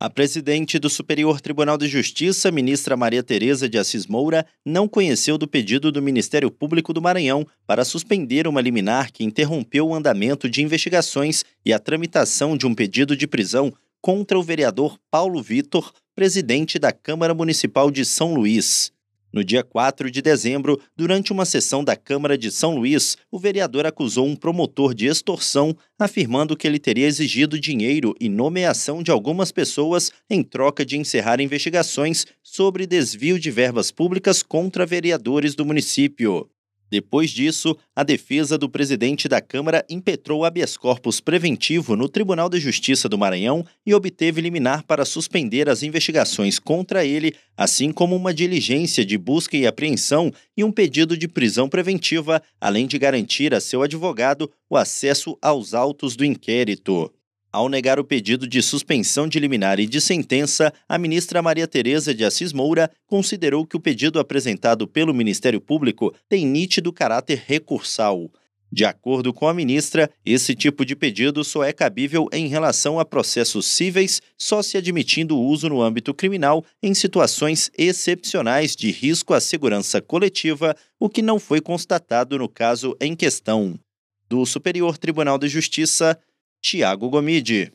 A presidente do Superior Tribunal de Justiça, ministra Maria Tereza de Assis Moura, não conheceu do pedido do Ministério Público do Maranhão para suspender uma liminar que interrompeu o andamento de investigações e a tramitação de um pedido de prisão contra o vereador Paulo Vitor, presidente da Câmara Municipal de São Luís. No dia 4 de dezembro, durante uma sessão da Câmara de São Luís, o vereador acusou um promotor de extorsão, afirmando que ele teria exigido dinheiro e nomeação de algumas pessoas em troca de encerrar investigações sobre desvio de verbas públicas contra vereadores do município. Depois disso, a defesa do presidente da Câmara impetrou habeas corpus preventivo no Tribunal de Justiça do Maranhão e obteve liminar para suspender as investigações contra ele, assim como uma diligência de busca e apreensão e um pedido de prisão preventiva, além de garantir a seu advogado o acesso aos autos do inquérito. Ao negar o pedido de suspensão de liminar e de sentença, a ministra Maria Tereza de Assis Moura considerou que o pedido apresentado pelo Ministério Público tem nítido caráter recursal. De acordo com a ministra, esse tipo de pedido só é cabível em relação a processos cíveis, só se admitindo o uso no âmbito criminal em situações excepcionais de risco à segurança coletiva, o que não foi constatado no caso em questão. Do Superior Tribunal de Justiça, Tiago Gomide.